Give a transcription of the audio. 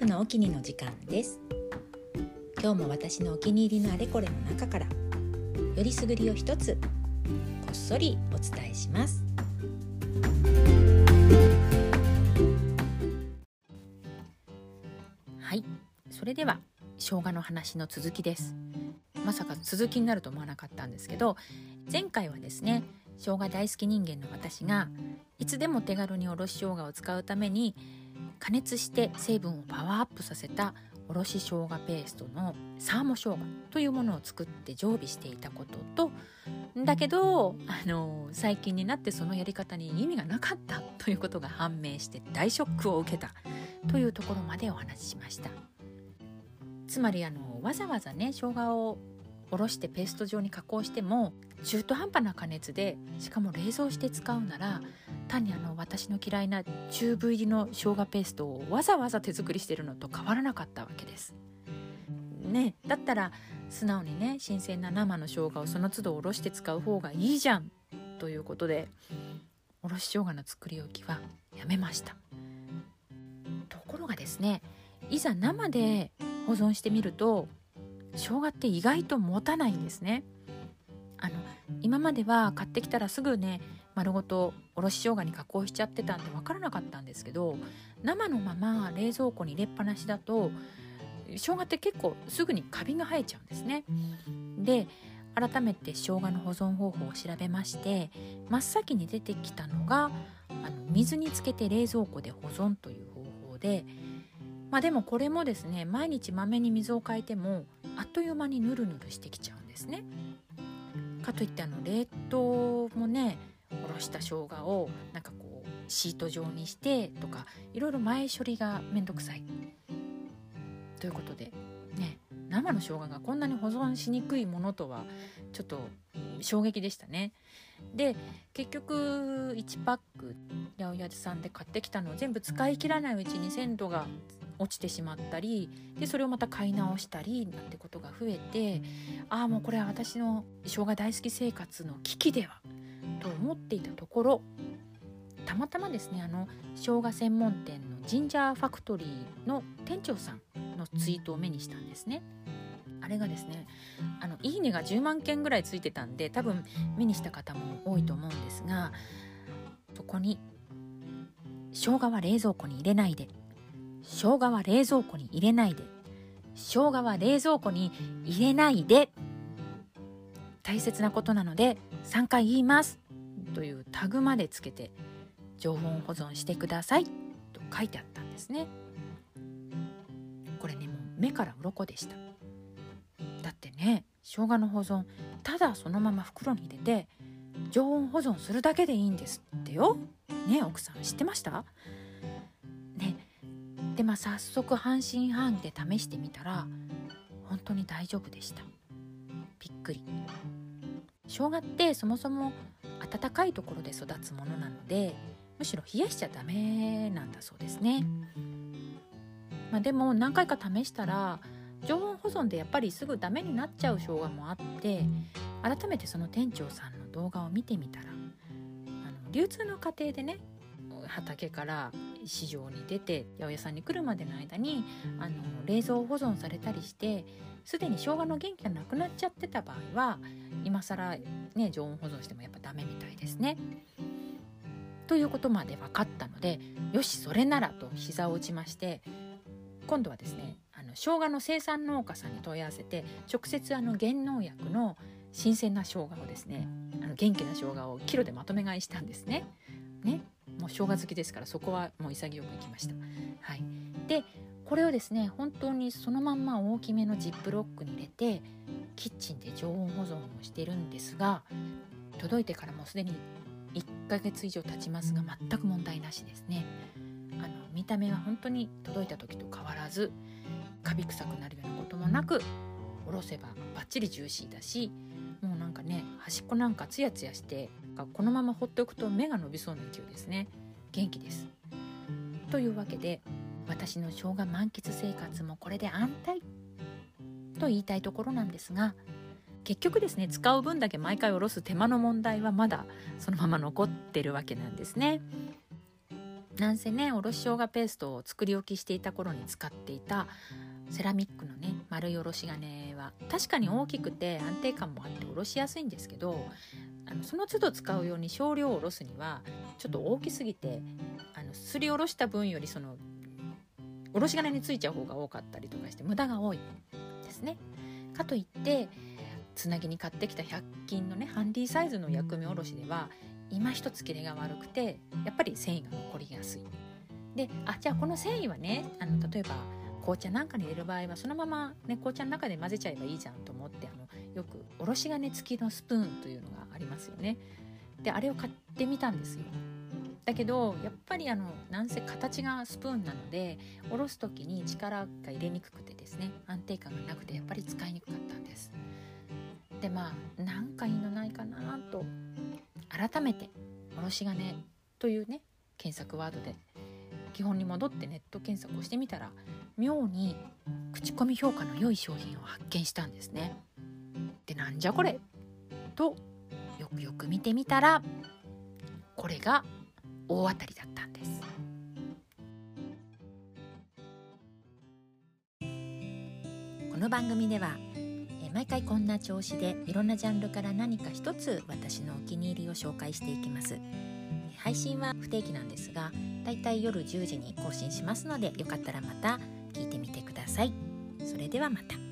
婦のお気にの時間です。今日も私のお気に入りのあれこれの中からよりすぐりを一つこっそりお伝えします。はい。それでは生姜の話の続きです。まさか続きになると思わなかったんですけど前回はですね生姜大好き人間の私がいつでも手軽におろし生姜を使うために加熱して成分をパワーアップさせたおろし生姜ペーストのサーモ生姜というものを作って常備していたこととだけどあの最近になってそのやり方に意味がなかったということが判明して大ショックを受けたというところまでお話ししました。つまりあのわざわざね生姜をおろしてペースト状に加工しても中途半端な加熱でしかも冷蔵して使うなら単にあの私の嫌いなチューブ入りの生姜ペーストをわざわざ手作りしてるのと変わらなかったわけです。ねだったら素直にね新鮮な生の生姜をその都度おろして使う方がいいじゃんということでおろし生姜の作り置きはやめました。ところがですねいざ生で保存してみると生姜って意外と持たないんですね。あの今までは買ってきたらすぐね丸ごとおろし生姜に加工しちゃってたんで分からなかったんですけど生のまま冷蔵庫に入れっぱなしだと生姜って結構すぐにカビが生えちゃうんですね。で改めて生姜の保存方法を調べまして真っ先に出てきたのがあの水につけて冷蔵庫で保存という方法でまあでもこれもですね毎日まめに水を変えてもあっという間にヌルヌルしてきちゃうんですね。かといってあの冷凍もねおろした生姜をなんかこうシート状にしてとかいろいろ前処理がめんどくさい。ということでね生の生姜がこんなに保存しにくいものとはちょっと衝撃でしたね。で結局1パック八百屋さんで買ってきたのを全部使い切らないうちに鮮度が落ちてしまったりでそれをまた買い直したりなんてことが増えてああもうこれは私の生姜大好き生活の危機ではと思っていたところたまたまですねあの生姜専門店のジンジャーファクトリーの店長さんのツイートを目にしたんですね。あれがですねあのいいねが10万件ぐらいついてたんで多分目にした方も多いと思うんですがそこに「生姜は冷蔵庫に入れないで生姜は冷蔵庫に入れないで。生姜は冷蔵庫に入れないで。大切なことなので3回言います。というタグまでつけて常温保存してください。と書いてあったんですね。これねもう目から鱗でした。だってね生姜の保存ただそのまま袋に入れて常温保存するだけでいいんですってよ。ね奥さん知ってました？でまあ早速半信半疑で試してみたら本当に大丈夫でした。びっくり。生姜ってそもそも暖かいところで育つものなのでむしろ冷やしちゃダメなんだそうですね、まあ、でも何回か試したら常温保存でやっぱりすぐダメになっちゃう生姜もあって改めてその店長さんの動画を見てみたらあの流通の過程でね畑から市場に出て八百屋さんに来るまでの間にあの冷蔵保存されたりしてすでに生姜の元気がなくなっちゃってた場合は今更ね常温保存してもやっぱダメみたいですね。ということまで分かったのでよしそれならと膝を打ちまして今度はですねあの生姜の生産農家さんに問い合わせて直接あの原農薬の新鮮な生姜をですねあの元気な生姜をキロでまとめ買いしたんですね。ねもう生姜好きですからそこはもう潔くいきました。はい、でこれをですね本当にそのまんま大きめのジップロックに入れてキッチンで常温保存をしてるんですが届いてからもうすでに1ヶ月以上経ちますが全く問題なしですね。あの見た目は本当に届いた時と変わらずカビ臭くなるようなこともなくおろせばバッチリジューシーだしもうなんかね端っこなんかツヤツヤしてこのまま放っておくと目が伸びそうな勢いですね。元気です。というわけで私の生姜満喫生活もこれで安泰。と言いたいところなんですが結局ですね使う分だけ毎回おろす手間の問題はまだそのまま残ってるわけなんですね。なんせねおろし生姜ペーストを作り置きしていた頃に使っていたセラミックのね丸いおろし金は確かに大きくて安定感もあっておろしやすいんですけどあのその都度使うように少量をおろすにはちょっと大きすぎてあのすりおろした分よりそのおろし金についちゃう方が多かったりとかして無駄が多いですね。かといってつなぎに買ってきた100均のねハンディサイズの薬味おろしでは今一つ切れが悪くてやっぱり繊維が残りやすい。であじゃあこの繊維はねあの例えば紅茶なんかに入れる場合はそのまま、ね、紅茶の中で混ぜちゃえばいいじゃんと思ってあのよくおろし金付きのスプーンというのがありますよね。であれを買ってみたんですよ。だけどやっぱりあのなんせ形がスプーンなのでおろす時に力が入れにくくてですね安定感がなくてやっぱり使いにくかったんです。でまあなんかいいのないかなと改めておろし金というね検索ワードで基本に戻ってネット検索をしてみたら妙に口コミ評価の良い商品を発見したんですね。でなんじゃこれとよくよく見てみたらこれが大当たりだったんです。この番組では毎回こんな調子でいろんなジャンルから何か一つ私のお気に入りを紹介していきます配信は不定期なんですがだいたい夜10時に更新しますのでよかったらまた聞いてみてください。それではまた。